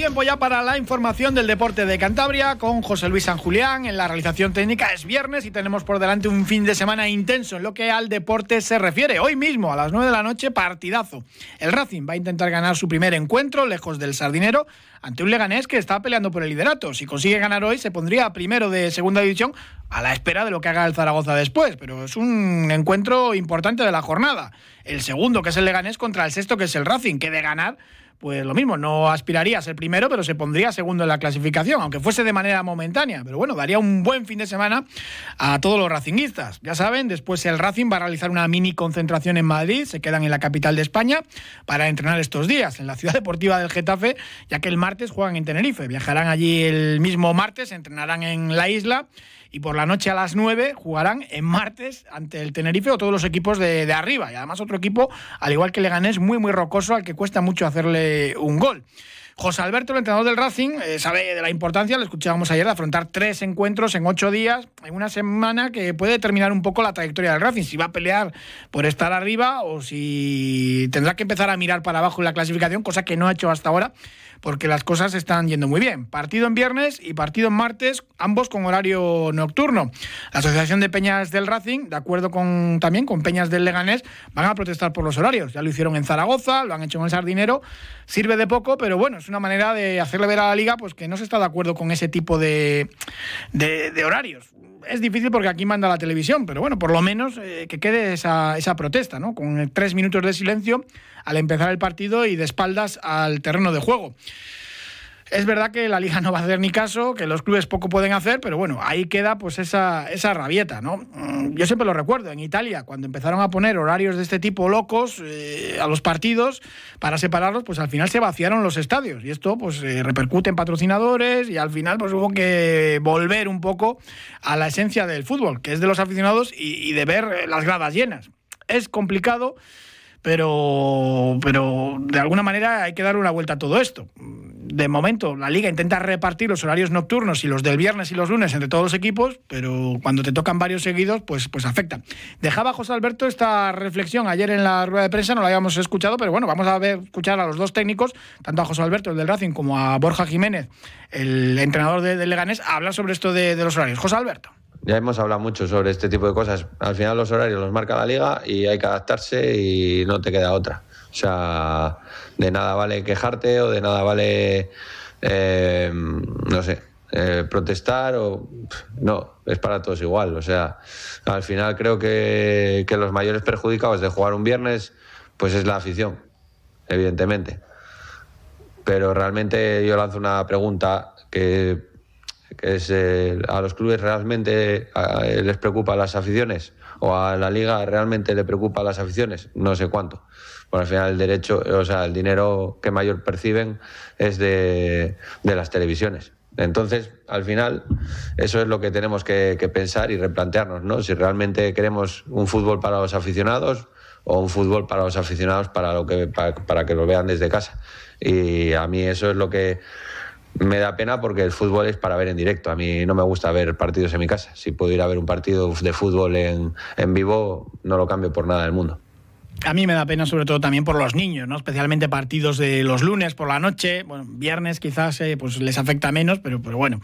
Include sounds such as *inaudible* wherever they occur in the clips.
Tiempo ya para la información del deporte de Cantabria con José Luis San Julián en la realización técnica. Es viernes y tenemos por delante un fin de semana intenso en lo que al deporte se refiere. Hoy mismo a las 9 de la noche, partidazo. El Racing va a intentar ganar su primer encuentro lejos del Sardinero ante un Leganés que está peleando por el liderato. Si consigue ganar hoy, se pondría primero de segunda división a la espera de lo que haga el Zaragoza después. Pero es un encuentro importante de la jornada. El segundo, que es el Leganés, contra el sexto, que es el Racing, que de ganar pues lo mismo, no aspiraría a ser primero, pero se pondría segundo en la clasificación, aunque fuese de manera momentánea. Pero bueno, daría un buen fin de semana a todos los racinguistas. Ya saben, después el Racing va a realizar una mini concentración en Madrid, se quedan en la capital de España para entrenar estos días en la ciudad deportiva del Getafe, ya que el martes juegan en Tenerife. Viajarán allí el mismo martes, entrenarán en la isla y por la noche a las 9 jugarán en martes ante el Tenerife o todos los equipos de, arriba. Y además otro equipo, al igual que Leganés, muy muy rocoso, al que cuesta mucho hacerle un gol. José Alberto, el entrenador del Racing, eh, sabe de la importancia, lo escuchábamos ayer, de afrontar tres encuentros en ocho días, en una semana que puede determinar un poco la trayectoria del Racing, si va a pelear por estar arriba o si tendrá que empezar a mirar para abajo en la clasificación, cosa que no ha hecho hasta ahora, porque las cosas están yendo muy bien. Partido en viernes y partido en martes, ambos con horario nocturno. La Asociación de Peñas del Racing, de acuerdo con también con Peñas del Leganés, van a protestar por los horarios. Ya lo hicieron en Zaragoza, lo han hecho en el Sardinero. Sirve de poco, pero bueno, es una manera de hacerle ver a la liga pues que no se está de acuerdo con ese tipo de, de, horarios es difícil porque aquí manda la televisión, pero bueno, por lo menos eh, que quede esa, esa protesta, ¿no? Con tres minutos de silencio al empezar el partido y de espaldas al terreno de juego. Es verdad que la liga no va a hacer ni caso, que los clubes poco pueden hacer, pero bueno, ahí queda pues esa, esa rabieta, ¿no? Mm, Yo siempre lo recuerdo, en Italia, cuando empezaron a poner horarios de este tipo locos eh, a los partidos para separarlos, pues al final se vaciaron los estadios y esto pues eh, repercute en patrocinadores y al final pues hubo que volver un poco a la esencia del fútbol, que es de los aficionados y, y de ver las gradas llenas. Es complicado pero, pero de alguna manera hay que dar una vuelta a todo esto. De momento, la liga intenta repartir los horarios nocturnos y los del viernes y los lunes entre todos los equipos, pero cuando te tocan varios seguidos, pues, pues afecta. Dejaba José Alberto esta reflexión ayer en la rueda de prensa, no la habíamos escuchado, pero bueno, vamos a ver, escuchar a los dos técnicos, tanto a José Alberto, el del Racing, como a Borja Jiménez, el entrenador de, Leganés, a hablar sobre esto de los horarios. José Alberto. Ya hemos hablado mucho sobre este tipo de cosas. Al final los horarios los marca la liga y hay que adaptarse y no te queda otra. O sea, de nada vale quejarte o de nada vale, eh, no sé, eh, protestar o... No, es para todos igual. O sea, al final creo que, que los mayores perjudicados de jugar un viernes, pues es la afición, evidentemente. Pero realmente yo lanzo una pregunta que que es a los clubes realmente les preocupa las aficiones o a la liga realmente le preocupa las aficiones, no sé cuánto. Bueno, al final el derecho, o sea, el dinero que mayor perciben es de, de las televisiones. Entonces, al final, eso es lo que tenemos que, que, pensar y replantearnos, ¿no? Si realmente queremos un fútbol para los aficionados o un fútbol para los aficionados para, lo que, para, para que lo vean desde casa. Y a mí eso es lo que me da pena porque el fútbol es para ver en directo. A mí no me gusta ver partidos en mi casa. Si puedo ir a ver un partido de fútbol en, en vivo, no lo cambio por nada del mundo. A mí me da pena sobre todo también por los niños, ¿no? especialmente partidos de los lunes por la noche, bueno, viernes quizás eh, pues les afecta menos, pero, bueno,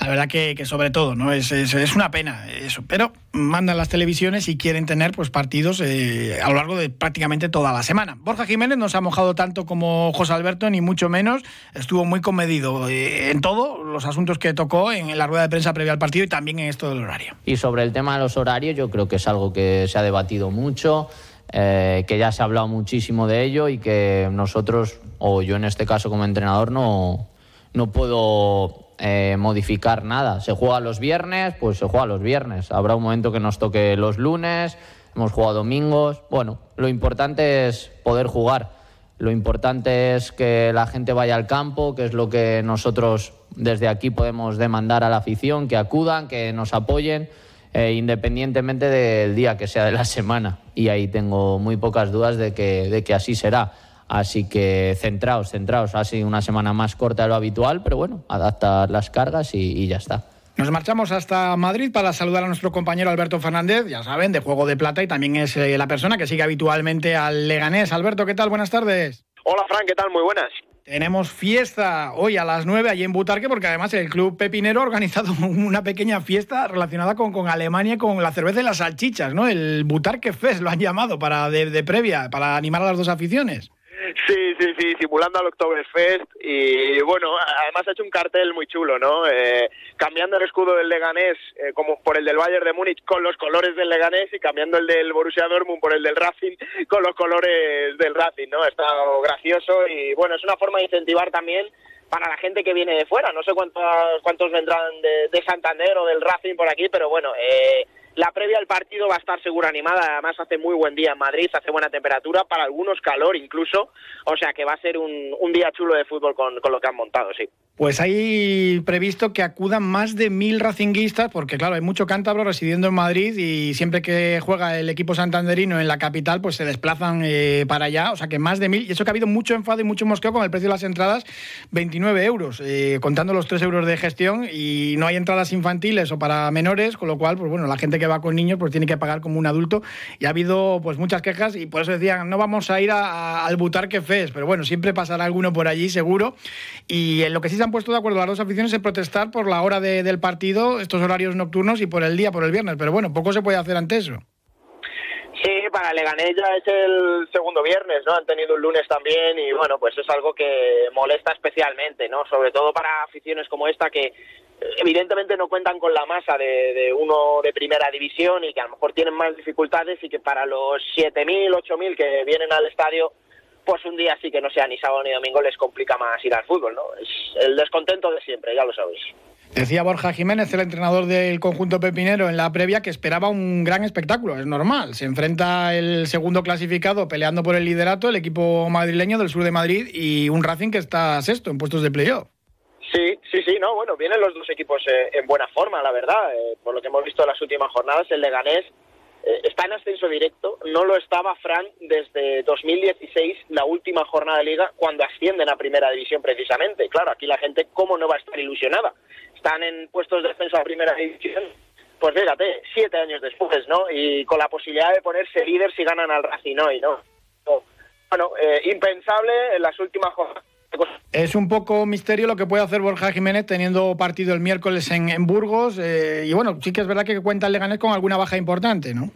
la verdad que, que sobre todo, ¿no? Es, es, una pena eso, pero mandan las televisiones y quieren tener pues partidos eh, a lo largo de prácticamente toda la semana. Borja Jiménez no se ha mojado tanto como José Alberto, ni mucho menos, estuvo muy comedido eh, en todo, los asuntos que tocó en la rueda de prensa previa al partido y también en esto del horario. Y sobre el tema de los horarios, yo creo que es algo que se ha debatido mucho. Eh, que ya se ha hablado muchísimo de ello y que nosotros, o yo en este caso como entrenador, no, no puedo eh, modificar nada. Se juega los viernes, pues se juega los viernes. Habrá un momento que nos toque los lunes, hemos jugado domingos. Bueno, lo importante es poder jugar. Lo importante es que la gente vaya al campo, que es lo que nosotros desde aquí podemos demandar a la afición, que acudan, que nos apoyen eh, independientemente del día que sea de la semana. Y ahí tengo muy pocas dudas de que, de que así será. Así que centraos, centraos. Ha sido una semana más corta de lo habitual, pero bueno, adaptar las cargas y, ya está. Nos marchamos hasta Madrid para saludar a nuestro compañero Alberto Fernández, ya saben, de Juego de Plata y también es eh, la persona que sigue habitualmente al Leganés. Alberto, ¿qué tal? Buenas tardes. Hola, Fran, ¿qué tal? Muy buenas. Tenemos fiesta hoy a las 9 allí en Butarque, porque además el Club Pepinero ha organizado *laughs* una pequeña fiesta relacionada con, con Alemania, con la cerveza y las salchichas, ¿no? El Butarque Fest lo han llamado para de previa, para animar a las dos aficiones. Sí, sí, sí, simulando al Oktoberfest y bueno, además ha hecho un cartel muy chulo, ¿no? Eh, cambiando el escudo del Leganés eh, como por el del Bayern de Múnich con los colores del Leganés y cambiando el del Borussia Dortmund por el del Racing *laughs* con los colores del Racing, ¿no? Está gracioso y bueno, es una forma de incentivar también para la gente que viene de fuera. No sé cuántos, cuántos vendrán de, de Santander o del Racing por aquí, pero bueno, eh, la previa al partido va a estar seguro animada, además hace muy buen día en Madrid, hace buena temperatura, para algunos calor incluso, o sea que va a ser un, un día chulo de fútbol con, con, lo que han montado, sí. Pues hay previsto que acudan más de mil racinguistas, porque claro, hay mucho cántabro residiendo en Madrid y siempre que juega el equipo santanderino en la capital, pues se desplazan eh, para allá, o sea que más de mil, y eso que ha habido mucho enfado y mucho mosqueo con el precio de las entradas, 29 euros, eh, contando los 3 euros de gestión, y no hay entradas infantiles o para menores, con lo cual, pues bueno, la gente que va con niños pues tiene que pagar como un adulto y ha habido pues muchas quejas y por eso decían no vamos a ir a, al Butarque Fest, pero bueno, siempre pasará alguno por allí seguro y en lo que sí se han puesto de acuerdo las dos aficiones es protestar por la hora del partido, estos horarios nocturnos y por el día, por el viernes, pero bueno, poco se puede hacer ante eso. Sí, para Leganés ya es el segundo viernes, ¿no? Han tenido un lunes también y bueno, pues es algo que molesta especialmente, ¿no? Sobre todo para aficiones como esta que evidentemente no cuentan con la masa de, uno de primera división y que a lo mejor tienen más dificultades y que para los 7.000, 8.000 que vienen al estadio, pues un día sí que no sea ni sábado ni domingo les complica más ir al fútbol, ¿no? Es el descontento de siempre, ya lo sabéis. Decía Borja Jiménez, el entrenador del conjunto pepinero, en la previa que esperaba un gran espectáculo. Es normal. Se enfrenta el segundo clasificado peleando por el liderato, el equipo madrileño del sur de Madrid, y un Racing que está sexto en puestos de playoff. Sí, sí, sí, no, bueno, vienen los dos equipos eh, en buena forma, la verdad. Eh, por lo que hemos visto en las últimas jornadas, el Leganés eh, está en ascenso directo. No lo estaba Fran desde 2016, la última jornada de liga, cuando ascienden a primera división precisamente. Claro, aquí la gente, ¿cómo no va a estar ilusionada? Están en puestos de defensa a primera división. Pues fíjate, siete años después, ¿no? Y con la posibilidad de ponerse líder si ganan al Racing hoy, ¿no? Bueno, impensable en las últimas jornadas es un poco misterio lo que puede hacer Borja Jiménez teniendo partido el miércoles en, Burgos. Eh, y bueno, sí que es verdad que cuenta el Leganés con alguna baja importante, ¿no?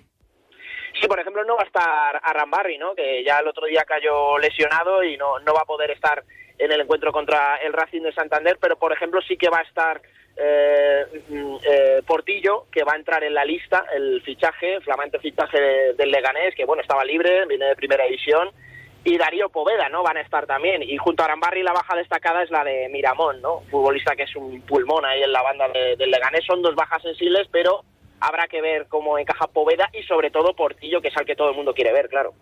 Sí, por ejemplo, no va a estar Arrambarri, ¿no? Que ya el otro día cayó lesionado y no, no va a poder estar en el encuentro contra el Racing de Santander, pero por ejemplo sí que va a estar eh, mm, eh, Portillo, que va a entrar en la lista, el fichaje, flamante fichaje del Leganés, que bueno, estaba libre, viene de primera división y Darío Poveda, ¿no? Van a estar también. Y junto a Arambarri la baja destacada es la de Miramón, ¿no? Futbolista que es un pulmón ahí en la banda del Leganés. Son dos bajas sensibles, pero habrá que ver cómo encaja Poveda y sobre todo Portillo, que es al que todo el mundo quiere ver, claro.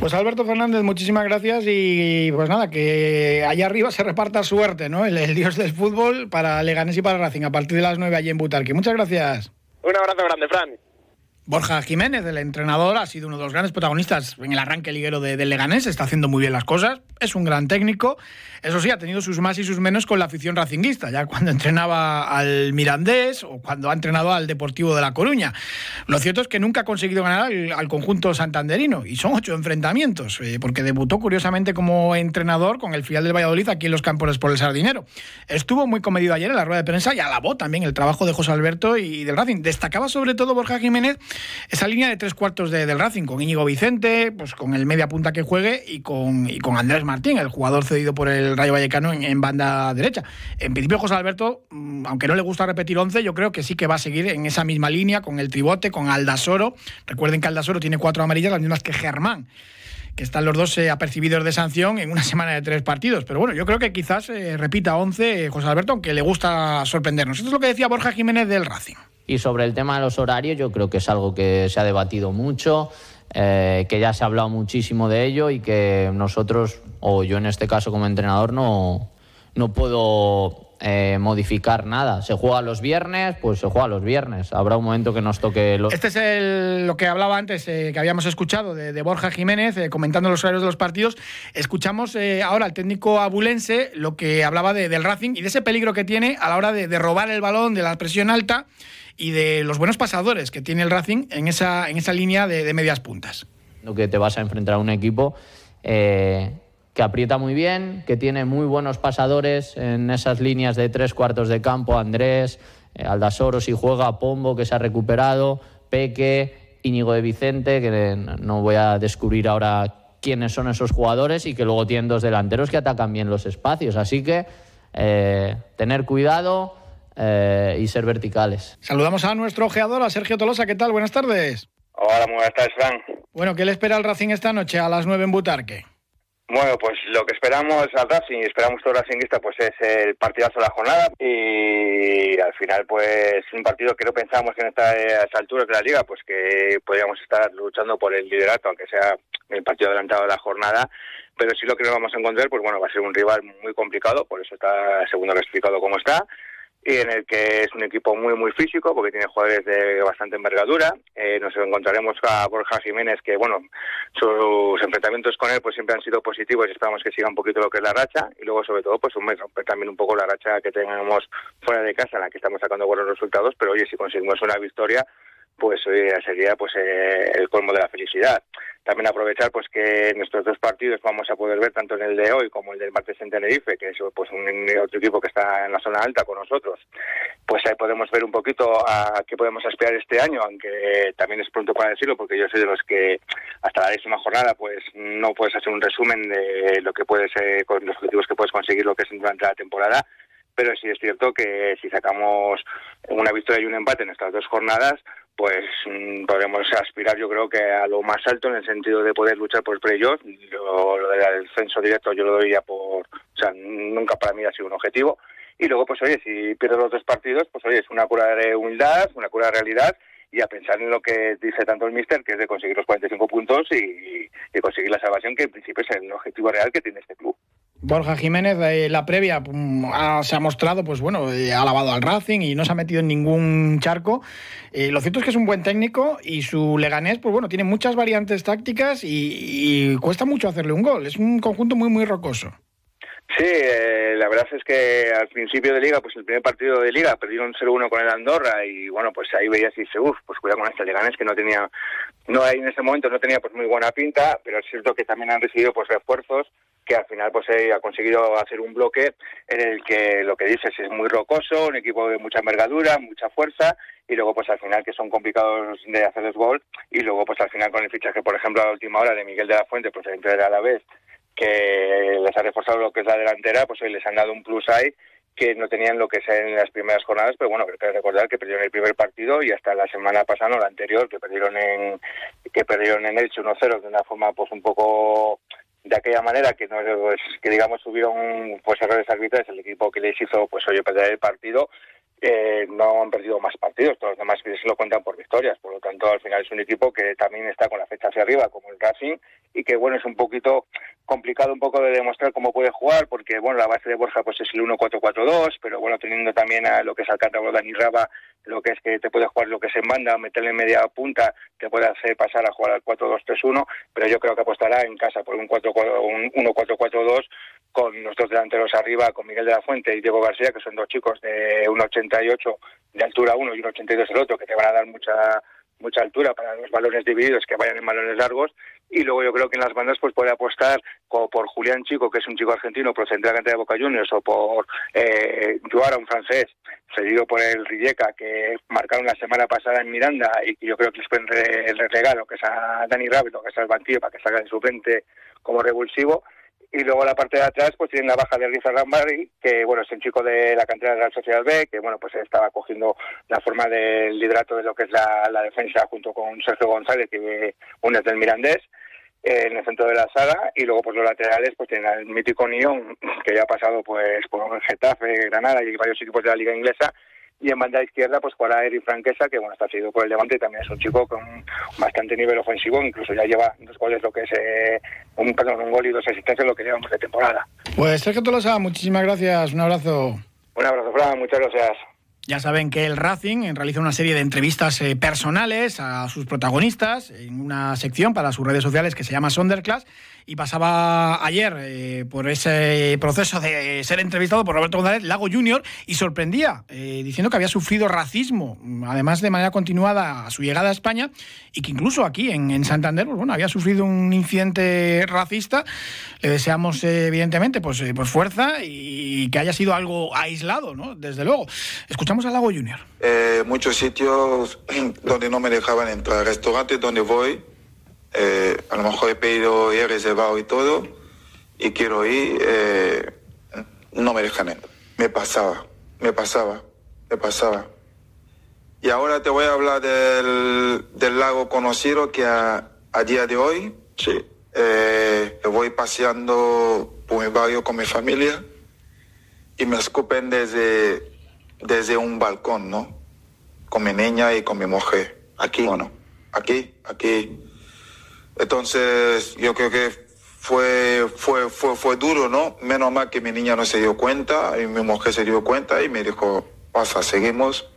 Pues Alberto Fernández, muchísimas gracias y pues nada, que allá arriba se reparta suerte, ¿no? El, dios del fútbol para Leganés y para Racing a partir de las 9 allí en Butarque. Muchas gracias. Un abrazo grande, Fran. Borja Jiménez, el entrenador, ha sido uno de los grandes protagonistas en el arranque liguero de, de, Leganés, está haciendo muy bien las cosas, es un gran técnico, eso sí, ha tenido sus más y sus menos con la afición racinguista, ya cuando entrenaba al Mirandés o cuando ha entrenado al Deportivo de La Coruña. Lo cierto es que nunca ha conseguido ganar al, conjunto santanderino, y son ocho enfrentamientos, eh, porque debutó curiosamente como entrenador con el filial del Valladolid aquí en los Campos por el Sardinero. Estuvo muy comedido ayer en la rueda de prensa y alabó también el trabajo de José Alberto y del Racing. Destacaba sobre todo Borja Jiménez esa línea de tres cuartos de, del Racing, con Íñigo Vicente, pues con el media punta que juegue y con, con Andrés Martín, el jugador cedido por el Rayo Vallecano en, banda derecha. En principio, José Alberto, mm, aunque no le gusta repetir 11, yo creo que sí que va a seguir en esa misma línea, con el tribote, con Aldasoro. Recuerden que Aldasoro tiene cuatro amarillas, las mismas que Germán que están los dos eh, apercibidos de sanción en una semana de tres partidos. Pero bueno, yo creo que quizás eh, repita 11 eh, José Alberto, aunque le gusta sorprendernos. Esto es lo que decía Borja Jiménez del Racing. Y sobre el tema de los horarios, yo creo que es algo que se ha debatido mucho, eh, que ya se ha hablado muchísimo de ello y que nosotros, o yo en este caso como entrenador, no, no puedo eh, modificar nada. Se juega los viernes, pues se juega los viernes. Habrá un momento que nos toque los... Este es el, lo que hablaba antes, eh, que habíamos escuchado de, Borja Jiménez, eh, comentando los horarios de los partidos. Escuchamos ahora al técnico abulense lo que hablaba del Racing y de ese peligro que tiene a la hora de, robar el balón, de la presión alta y de los buenos pasadores que tiene el Racing en esa, en esa línea de, medias puntas. Que te vas a enfrentar a un equipo que aprieta muy bien, que tiene muy buenos pasadores en esas líneas de tres cuartos de campo, Andrés, eh, Aldasoro si juega, Pombo que se ha recuperado, Peque, Íñigo de Vicente, que no voy a descubrir ahora quiénes son esos jugadores y que luego tienen dos delanteros que atacan bien los espacios. Así que eh, tener cuidado eh, y ser verticales. Saludamos a nuestro ojeador, a Sergio Tolosa. ¿Qué tal? Buenas tardes. Hola, muy buenas tardes, Fran. Bueno, ¿qué le espera al Racing esta noche a las nueve en Butarque? Bueno, pues lo que esperamos al Racing y esperamos todo Racingista pues es el partidazo de la jornada y al final pues un partido que no pensamos que en esta, a esta altura de la liga pues que podríamos estar luchando por el liderato aunque sea el partido adelantado de la jornada pero sí lo que nos vamos a encontrar pues bueno va a ser un rival muy complicado por eso está segundo clasificado como está y en el que es un equipo muy muy físico porque tiene jugadores de bastante envergadura. Eh, nos encontraremos a Borja Jiménez que bueno sus enfrentamientos con él pues siempre han sido positivos y esperamos que siga un poquito lo que es la racha y luego sobre todo pues romper también un poco la racha que tenemos fuera de casa en la que estamos sacando buenos resultados pero oye si conseguimos una victoria pues sería pues eh, el colmo de la felicidad. También aprovechar pues que nuestros dos partidos vamos a poder ver tanto en el de hoy como el del martes en Tenerife, que es pues un otro equipo que está en la zona alta con nosotros. Pues ahí podemos ver un poquito a qué podemos aspirar este año, aunque también es pronto para decirlo porque yo soy de los que hasta la décima jornada pues no puedes hacer un resumen de lo que puedes con los objetivos que puedes conseguir lo que es durante la temporada pero sí es cierto que si sacamos una victoria y un empate en estas dos jornadas, pues mm, podremos aspirar yo creo que a lo más alto en el sentido de poder luchar por el playoff. Lo, lo del descenso directo yo lo doy ya por, o sea, nunca para mí ha sido un objetivo. Y luego, pues oye, si pierdo los dos partidos, pues oye, es una cura de humildad, una cura de realidad y a pensar en lo que dice tanto el míster, que es de conseguir los 45 puntos y conseguir la salvación, que en principio es el objetivo real que tiene este club. Borja Jiménez, de la previa, mm, se ha mostrado, pues bueno, eh, ha lavado al Racing y no se ha metido en ningún charco. Eh, lo cierto es que es un buen técnico y su Leganés, pues bueno, tiene muchas variantes tácticas y, cuesta mucho hacerle un gol. Es un conjunto muy, muy rocoso. Sí, eh, la verdad es que al principio de liga, pues el primer partido de liga perdieron 0-1 con el Andorra y bueno, pues ahí veías y dice, uff, pues cuidado con este Leganés que no tenía, no hay en ese momento no tenía pues muy buena pinta, pero es cierto que también han recibido pues refuerzos que al final pues ha conseguido hacer un bloque en el que lo que dices es muy rocoso, un equipo de mucha envergadura, mucha fuerza y luego pues al final que son complicados de hacer los gols y luego pues al final con el fichaje por ejemplo a la última hora de Miguel de la Fuente procedente de la vez que les ha reforzado lo que es la delantera pues hoy les han dado un plus ahí que no tenían lo que sea en las primeras jornadas, pero bueno, hay que recordar que perdieron el primer partido y hasta la semana pasada, no, la anterior, que perdieron en que perdieron en Elche 1-0 de una forma pues un poco de aquella manera que no pues, que digamos tuvieron pues errores arbitrales el equipo que les hizo pues oye perder el partido eh, no han perdido más partidos todos los demás se lo cuentan por victorias. Por lo tanto al final es un equipo que también está con la fecha hacia arriba como el Racing y que bueno es un poquito complicado un poco de demostrar cómo puede jugar porque bueno la base de Borja pues es el 1-4-4-2 pero bueno teniendo también a lo que es Alcántara Dani Raba lo que es que te puede jugar lo que es en banda, meterle en media punta, te puede hacer pasar a jugar al 4-2-3-1, pero yo creo que apostará en casa por un 1-4-4-2 con los dos delanteros arriba, con Miguel de la Fuente y Diego García, que son dos chicos de 1,88 de altura uno y 1,82 el otro, que te van a dar mucha mucha altura para los balones divididos que vayan en balones largos. Y luego yo creo que en las bandas pues puede apostar como por Julián Chico que es un chico argentino procedente de la de Boca Juniors o por eh, un francés cedido por el Rijeka que marcaron la semana pasada en Miranda y que yo creo que les pueden el regalo que es a Dani Rábido que está el banquillo para que salga de suplente como revulsivo y luego la parte de atrás pues tienen la baja de Riza Rambari, que bueno es un chico de la cantera de la Sociedad B, que bueno pues estaba cogiendo la forma del liderato de lo que es la, defensa junto con Sergio González, que uno es del Mirandés, eh, en el centro de la sala, y luego pues los laterales pues tienen al mítico Nión, que ya ha pasado pues por Getafe, Granada y varios equipos de la liga inglesa, y en banda izquierda pues jugará Eric Franquesa que bueno está seguido por el Levante y también es un chico con bastante nivel ofensivo incluso ya lleva dos goles lo que es eh, un perdón un gol y dos asistencias lo que llevamos de temporada pues Sergio Tolosa muchísimas gracias un abrazo Un abrazo, Fran, muchas gracias. Ya saben que el Racing realiza una serie de entrevistas eh, personales a sus protagonistas en una sección para sus redes sociales que se llama Sonderclass y pasaba ayer eh, por ese proceso de ser entrevistado por Roberto González Lago Jr. y sorprendía eh, diciendo que había sufrido racismo, además de manera continuada a su llegada a España y que incluso aquí en, Santander pues, bueno, había sufrido un incidente racista. Le deseamos evidentemente pues, pues fuerza y que haya sido algo aislado, ¿no? desde luego. Escuchamos a Lago Jr. muchos sitios *clears throat* donde no me dejaban entrar, restaurantes donde voy eh, a lo mejor he pedido y he reservado y todo, y quiero ir, eh, no me dejan entrar. Me pasaba, me pasaba, me pasaba. Y ahora te voy a hablar del, del lago conocido que a, día de hoy, sí, eh, voy paseando por mi barrio con mi familia y me escupen desde, desde un balcón, ¿no? Con mi niña y con mi mujer. Aquí, bueno, aquí, aquí entonces, yo creo que fue, fue, fue, fue duro, ¿no? Menos mal que mi niña no se dio cuenta y mi mujer se dio cuenta y me dijo, pasa, seguimos.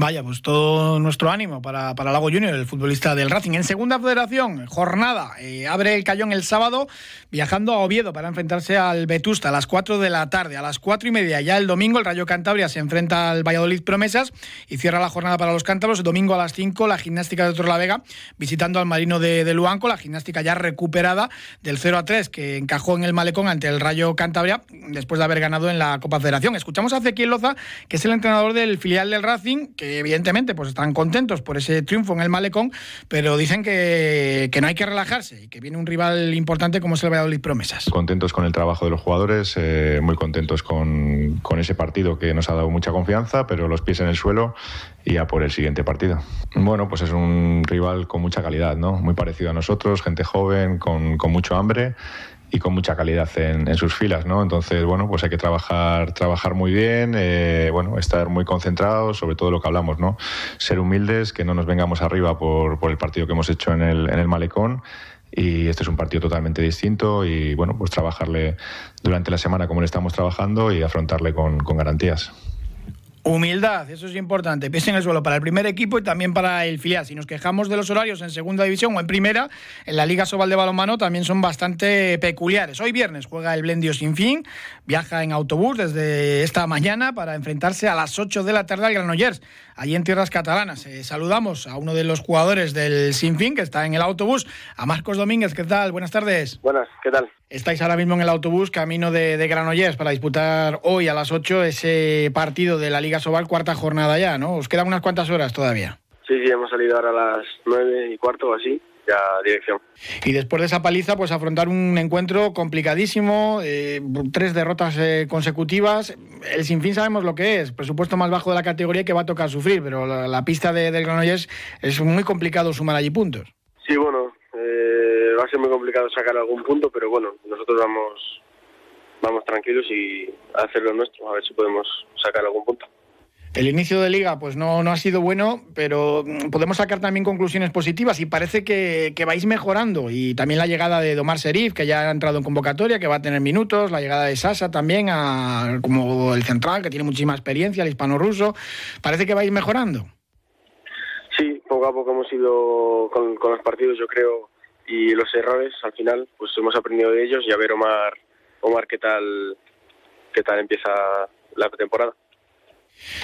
Vaya, pues todo nuestro ánimo para, para Lago Junior, el futbolista del Racing. En segunda federación, jornada, eh, abre el Cayón el sábado, viajando a Oviedo para enfrentarse al Vetusta a las 4 de la tarde. A las 4 y media, ya el domingo, el Rayo Cantabria se enfrenta al Valladolid Promesas y cierra la jornada para los cántabros. El domingo a las 5, la gimnástica de Vega visitando al Marino de, de, Luanco, la gimnástica ya recuperada del 0 a 3 que encajó en el Malecón ante el Rayo Cantabria después de haber ganado en la Copa Federación. Escuchamos a Ezequiel Loza, que es el entrenador del filial del Racing, que evidentemente pues están contentos por ese triunfo en el Malecón, pero dicen que, que no hay que relajarse y que viene un rival importante como es el Valladolid Promesas. Contentos con el trabajo de los jugadores, eh, muy contentos con, con ese partido que nos ha dado mucha confianza, pero los pies en el suelo y a por el siguiente partido. Bueno, pues es un rival con mucha calidad, ¿no? Muy parecido a nosotros, gente joven, con, con mucho hambre y con mucha calidad en, sus filas, ¿no? Entonces, bueno, pues hay que trabajar, trabajar muy bien, eh, bueno, estar muy concentrados, sobre todo lo que hablamos, ¿no? Ser humildes, que no nos vengamos arriba por, por el partido que hemos hecho en el, en el Malecón y este es un partido totalmente distinto y bueno, pues trabajarle durante la semana como le estamos trabajando y afrontarle con, con garantías. Humildad, eso es importante. Pies en el suelo para el primer equipo y también para el filial. Si nos quejamos de los horarios en segunda división o en primera, en la Liga Sobal de Balonmano también son bastante peculiares. Hoy viernes juega el Blendio Sin Fin, viaja en autobús desde esta mañana para enfrentarse a las 8 de la tarde al Granollers, allí en tierras catalanas. Eh, saludamos a uno de los jugadores del Sin Fin que está en el autobús, a Marcos Domínguez. ¿Qué tal? Buenas tardes. Buenas, ¿qué tal? Estáis ahora mismo en el autobús camino de, de Granollers para disputar hoy a las 8 ese partido de la Liga Sobal, cuarta jornada ya, ¿no? Os quedan unas cuantas horas todavía. Sí, sí, hemos salido ahora a las 9 y cuarto o así, ya dirección. Y después de esa paliza, pues afrontar un encuentro complicadísimo, eh, tres derrotas eh, consecutivas. El sinfín sabemos lo que es, presupuesto más bajo de la categoría que va a tocar sufrir, pero la, pista de, del Granollers es muy complicado sumar allí puntos. Sí, bueno, eh, va a ser muy complicado sacar algún punto, pero bueno, nosotros vamos, vamos tranquilos y a hacer lo nuestro, a ver si podemos sacar algún punto. El inicio de liga pues no, no ha sido bueno, pero podemos sacar también conclusiones positivas y parece que, que, vais mejorando. Y también la llegada de Domar Serif, que ya ha entrado en convocatoria, que va a tener minutos, la llegada de Sasa también, a, como el central, que tiene muchísima experiencia, el hispano-ruso. Parece que vais mejorando. Sí, poco a poco hemos ido con, con los partidos, yo creo, y los errores al final pues hemos aprendido de ellos y a ver Omar Omar qué tal qué tal empieza la temporada.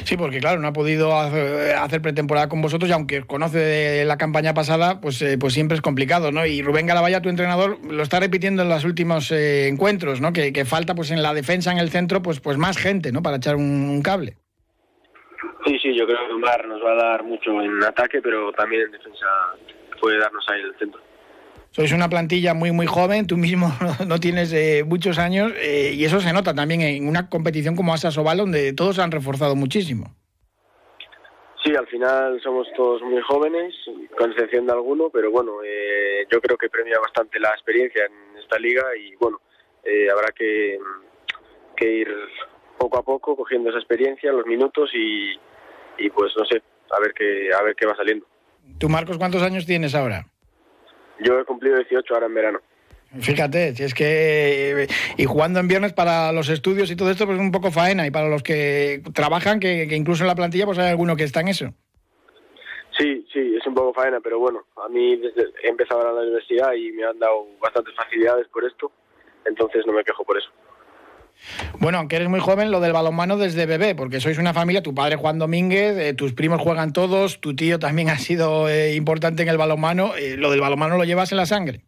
Sí, porque claro, no ha podido hacer pretemporada con vosotros y aunque conoce de la campaña pasada, pues, eh, pues siempre es complicado, ¿no? Y Rubén Galavalla, tu entrenador, lo está repitiendo en los últimos eh, encuentros, ¿no? Que, falta pues en la defensa, en el centro, pues, pues más gente, ¿no? Para echar un, cable. Sí, sí, yo creo que Omar nos va a dar mucho en ataque, pero también en defensa puede darnos ahí en el centro sois una plantilla muy, muy joven, tú mismo *laughs* no tienes eh, muchos años eh, y eso se nota también en una competición como Asa Sobal, donde todos se han reforzado muchísimo. Sí, al final somos todos muy jóvenes, con excepción de alguno, pero bueno, eh, yo creo que premia bastante la experiencia en esta liga y bueno, habrá que, que, ir poco a poco cogiendo esa experiencia, los minutos y, y pues no sé, a ver qué, a ver qué va saliendo. ¿Tú, Marcos, cuántos años tienes ahora? Yo he cumplido 18 ahora en verano. Fíjate, si es que. Y jugando en viernes para los estudios y todo esto, pues es un poco faena. Y para los que trabajan, que, incluso en la plantilla, pues hay alguno que está en eso. Sí, sí, es un poco faena, pero bueno, a mí desde, he empezado ahora la universidad y me han dado bastantes facilidades por esto, entonces no me quejo por eso. Bueno, aunque eres muy joven, lo del balonmano desde bebé, porque sois una familia, tu padre Juan Domínguez, eh, tus primos juegan todos, tu tío también *laughs* ha sido eh, importante en el balonmano, eh, lo del balonmano lo llevas en la sangre.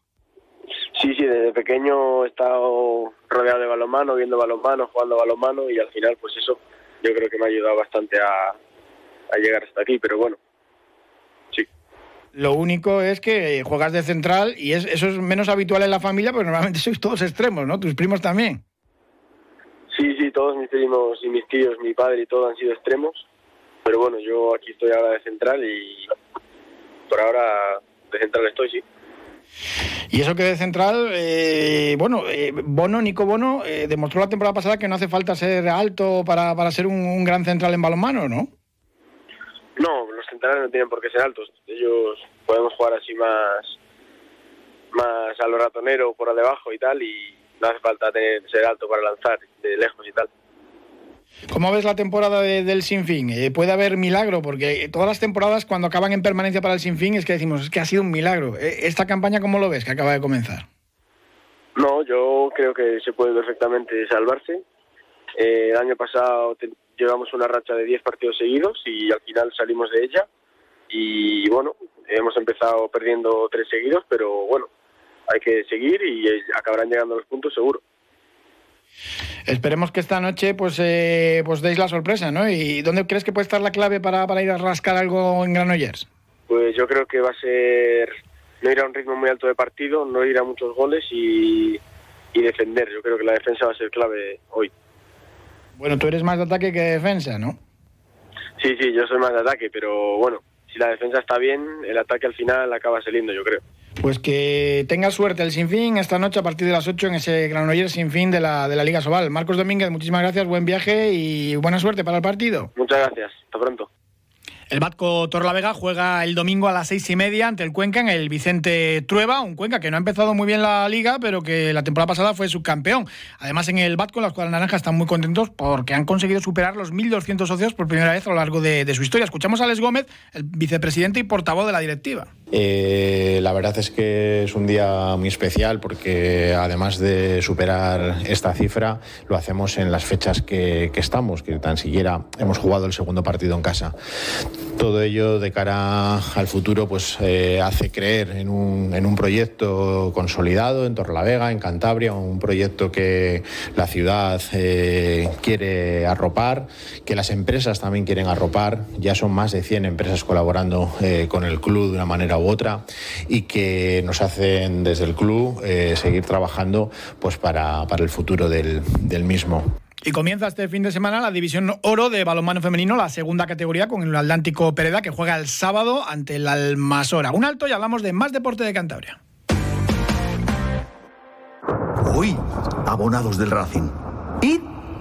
Sí, sí, desde pequeño he estado rodeado de balonmano, viendo balonmano, jugando balonmano y al final pues eso yo creo que me ha ayudado bastante a, llegar hasta aquí, pero bueno, sí. Lo único es que juegas de central y es, eso es menos habitual en la familia, porque normalmente *laughs* sois todos extremos, ¿no? Tus primos también. Sí, sí, todos mis primos y mis tíos, mi padre y todo han sido extremos, pero bueno, yo aquí estoy ahora de central y por ahora de central estoy, sí. Y eso que de central, eh, bueno, eh, Bono, Nico Bono, eh, demostró la temporada pasada que no hace falta ser alto para, para ser un, gran central en balonmano, ¿no? No, los centrales no tienen por qué ser altos. Ellos podemos jugar así más, más a lo ratonero por debajo y tal, y no hace falta tener, ser alto para lanzar de lejos y tal. ¿Cómo ves la temporada del Sinfín? Eh, ¿Puede haber milagro? Porque todas las temporadas cuando acaban en permanencia para el Sinfín es que decimos es que ha sido un milagro. Eh, ¿Esta campaña cómo lo ves que acaba de comenzar? No, yo creo que se puede perfectamente salvarse. Eh, el año pasado llevamos una racha de 10 partidos seguidos y al final salimos de ella. Y bueno, hemos empezado perdiendo tres seguidos, pero bueno, hay que seguir y acabarán llegando los puntos seguro. Esperemos que esta noche pues, eh, pues deis la sorpresa, ¿no? ¿Y dónde crees que puede estar la clave para, para ir a rascar algo en Granollers? Pues yo creo que va a ser no ir a un ritmo muy alto de partido, no ir a muchos goles y, y defender. Yo creo que la defensa va a ser clave hoy. Bueno, tú eres más de ataque que de defensa, ¿no? Sí, sí, yo soy más de ataque, pero bueno, si la defensa está bien, el ataque al final acaba saliendo, yo creo. Pues que tenga suerte el Sinfín esta noche a partir de las 8 en ese Granollers Sinfín de la, de la Liga Sobal. Marcos Domínguez, muchísimas gracias, buen viaje y buena suerte para el partido. Muchas gracias, hasta pronto. El Batco Torlavega juega el domingo a las seis y media ante el Cuenca en el Vicente Trueba, un Cuenca que no ha empezado muy bien la liga, pero que la temporada pasada fue subcampeón. Además, en el Batco, las cuadras naranjas están muy contentos porque han conseguido superar los 1.200 socios por primera vez a lo largo de, su historia. Escuchamos a Alex Gómez, el vicepresidente y portavoz de la directiva. Eh, la verdad es que es un día muy especial porque además de superar esta cifra, lo hacemos en las fechas que, estamos, que tan siquiera hemos jugado el segundo partido en casa. Todo ello de cara al futuro pues eh, hace creer en un, en un proyecto consolidado en Torlavega, en Cantabria, un proyecto que la ciudad eh, quiere arropar, que las empresas también quieren arropar. Ya son más de 100 empresas colaborando con el club de una manera u otra y que nos hacen desde el club eh, seguir trabajando pues para, para el futuro del, del mismo. Y comienza este fin de semana la división oro de balonmano femenino, la segunda categoría, con el Atlántico Pereda, que juega el sábado ante el Almasora. Un alto y hablamos de más deporte de Cantabria. Hoy, abonados del Racing. Id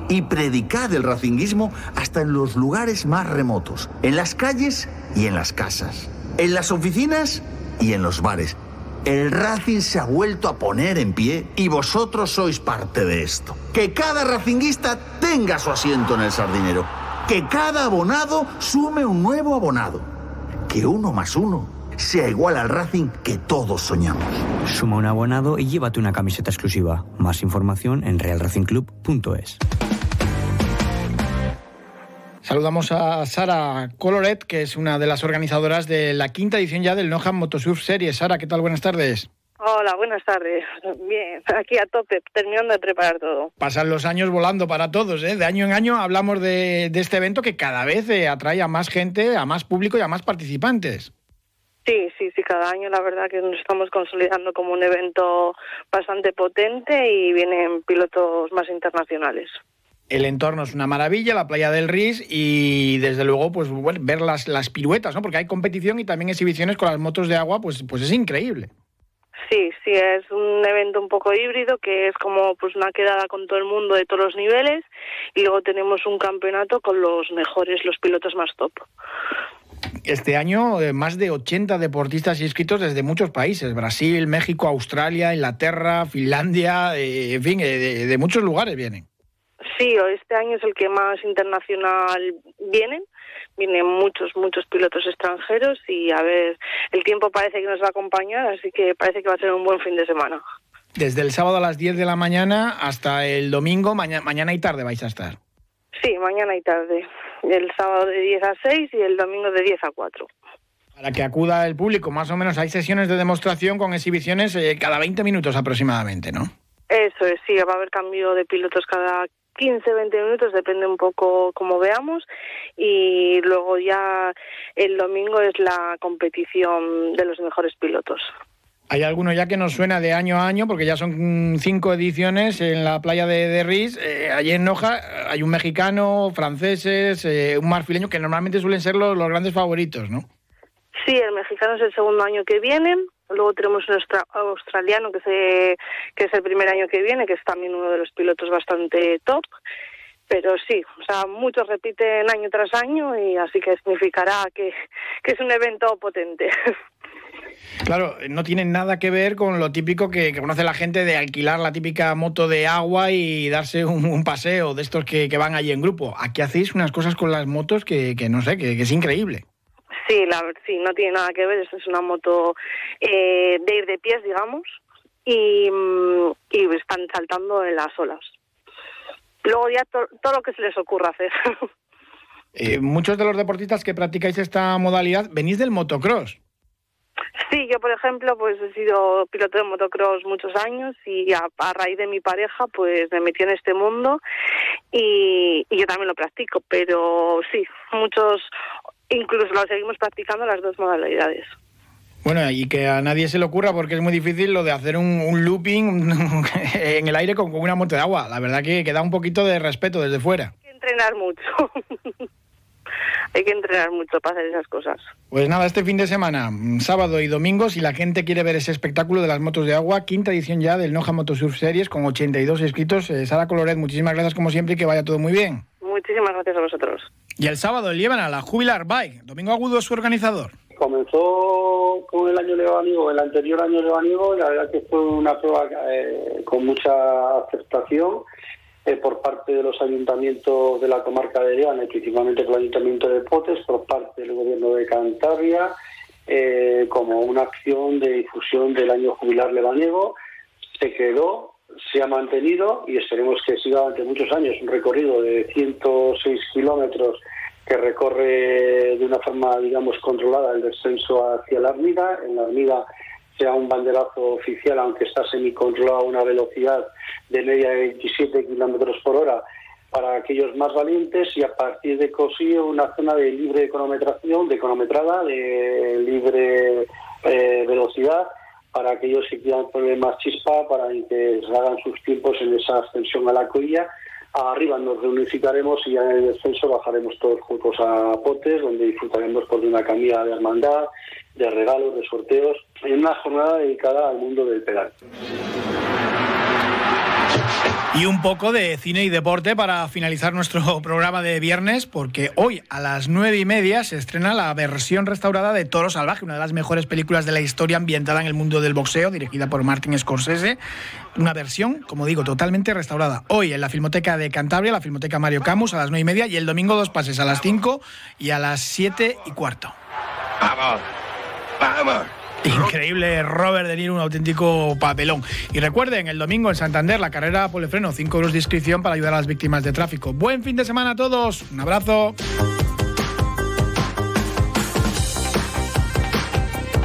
y predicad el racinguismo hasta en los lugares más remotos, en las calles y en las casas en las oficinas y en los bares. El Racing se ha vuelto a poner en pie y vosotros sois parte de esto. Que cada racinguista tenga su asiento en el sardinero. Que cada abonado sume un nuevo abonado. Que uno más uno sea igual al Racing que todos soñamos. Suma un abonado y llévate una camiseta exclusiva. Más información en realracingclub.es. Saludamos a Sara Coloret, que es una de las organizadoras de la quinta edición ya del Noham Motosurf Series. Sara, ¿qué tal? Buenas tardes. Hola, buenas tardes. Bien, aquí a tope, terminando de preparar todo. Pasan los años volando para todos, ¿eh? De año en año hablamos de, este evento que cada vez eh, atrae a más gente, a más público y a más participantes. Sí, sí, sí, cada año la verdad que nos estamos consolidando como un evento bastante potente y vienen pilotos más internacionales el entorno es una maravilla, la playa del Ris y desde luego pues bueno, ver las, las piruetas, ¿no? Porque hay competición y también exhibiciones con las motos de agua, pues, pues es increíble. Sí, sí, es un evento un poco híbrido que es como pues una quedada con todo el mundo de todos los niveles y luego tenemos un campeonato con los mejores, los pilotos más top. este año eh, más de 80 deportistas inscritos desde muchos países, Brasil, México, Australia, Inglaterra, Finlandia, eh, en fin, eh, de, de muchos lugares vienen. Sí, este año es el que más internacional vienen. Vienen muchos, muchos pilotos extranjeros y a ver, el tiempo parece que nos va a acompañar, así que parece que va a ser un buen fin de semana. Desde el sábado a las 10 de la mañana hasta el domingo, mañana, mañana y tarde vais a estar. Sí, mañana y tarde. El sábado de 10 a 6 y el domingo de 10 a 4. Para que acuda el público, más o menos hay sesiones de demostración con exhibiciones eh, cada 20 minutos aproximadamente, ¿no? Eso es, sí, va a haber cambio de pilotos cada 15, 20 minutos, depende un poco como veamos. Y luego ya el domingo es la competición de los mejores pilotos. Hay alguno ya que nos suena de año a año, porque ya son mm, cinco ediciones en la playa de, de Riz. Eh, allí en Noja hay un mexicano, franceses, eh, un marfileño, que normalmente suelen ser los, los grandes favoritos, ¿no? Sí, el mexicano es el segundo año que viene. Luego tenemos un austra- australiano que, se, que es el primer año que viene, que es también uno de los pilotos bastante top. Pero sí, o sea, muchos repiten año tras año y así que significará que, que es un evento potente. *laughs* Claro, no tiene nada que ver con lo típico que, que conoce la gente de alquilar la típica moto de agua y darse un, un paseo de estos que, que van allí en grupo. Aquí hacéis unas cosas con las motos que, que no sé, que es increíble. Sí, la, sí, no tiene nada que ver. Esto es una moto eh, de ir de pies, digamos, y, mm, y están saltando en las olas. Luego ya to- todo lo que se les ocurra hacer. *laughs* Eh, muchos de los deportistas que practicáis esta modalidad venís del motocross. Sí, yo por ejemplo pues he sido piloto de motocross muchos años y a, a raíz de mi pareja pues me metí en este mundo y, y yo también lo practico, pero sí, muchos incluso lo seguimos practicando las dos modalidades. Bueno, y que a nadie se le ocurra porque es muy difícil lo de hacer un, un looping *laughs* en el aire con, con una moto de agua. La verdad que, que da un poquito de respeto desde fuera. Hay que entrenar mucho. *laughs* Hay que entrenar mucho para hacer esas cosas. Pues nada, este fin de semana, mm, sábado y domingo, si la gente quiere ver ese espectáculo de las motos de agua, quinta edición ya del Noja Motosurf Series con 82 inscritos. Eh, Sara Coloret, muchísimas gracias como siempre y que vaya todo muy bien. Muchísimas gracias a vosotros. Y el sábado llevan a la Jubilar Bike. Domingo Agudo es su organizador. Comenzó con el año lebaniego, el anterior año lebaniego, y la verdad que fue una prueba eh, con mucha aceptación eh, por parte de los ayuntamientos de la comarca de León, y principalmente el ayuntamiento de Potes, por parte del gobierno de Cantabria, eh, como una acción de difusión del año jubilar lebaniego. Se quedó, se ha mantenido y esperemos que siga durante muchos años un recorrido de 106 kilómetros que recorre de una forma, digamos, controlada el descenso hacia la Armida. En la Armida sea un banderazo oficial, aunque está semicontrolado a una velocidad de media de 27 kilómetros por hora para aquellos más valientes y a partir de Cosío una zona de libre cronometración, de cronometrada, de libre eh, velocidad para que quieran poner más chispa, para que se hagan sus tiempos en esa ascensión a la colilla. Arriba nos reunificaremos y ya en el descenso bajaremos todos juntos a Potes, donde disfrutaremos por de una camilla de hermandad, de regalos, de sorteos, en una jornada dedicada al mundo del pedal. Y un poco de cine y deporte para finalizar nuestro *laughs* programa de viernes, porque hoy a las nueve y media se estrena la versión restaurada de Toro Salvaje, una de las mejores películas de la historia ambientada en el mundo del boxeo, dirigida por Martin Scorsese. Una versión, como digo, totalmente restaurada. Hoy en la Filmoteca de Cantabria, la Filmoteca Mario Camus, a las nueve y media, y el domingo dos pases a las cinco y a las siete y cuarto. Vamos, vamos. Increíble Robert De Niro, un auténtico papelón. Y recuerden, el domingo en Santander, la carrera Polefreno, 5 euros de inscripción para ayudar a las víctimas de tráfico. Buen fin de semana a todos, un abrazo.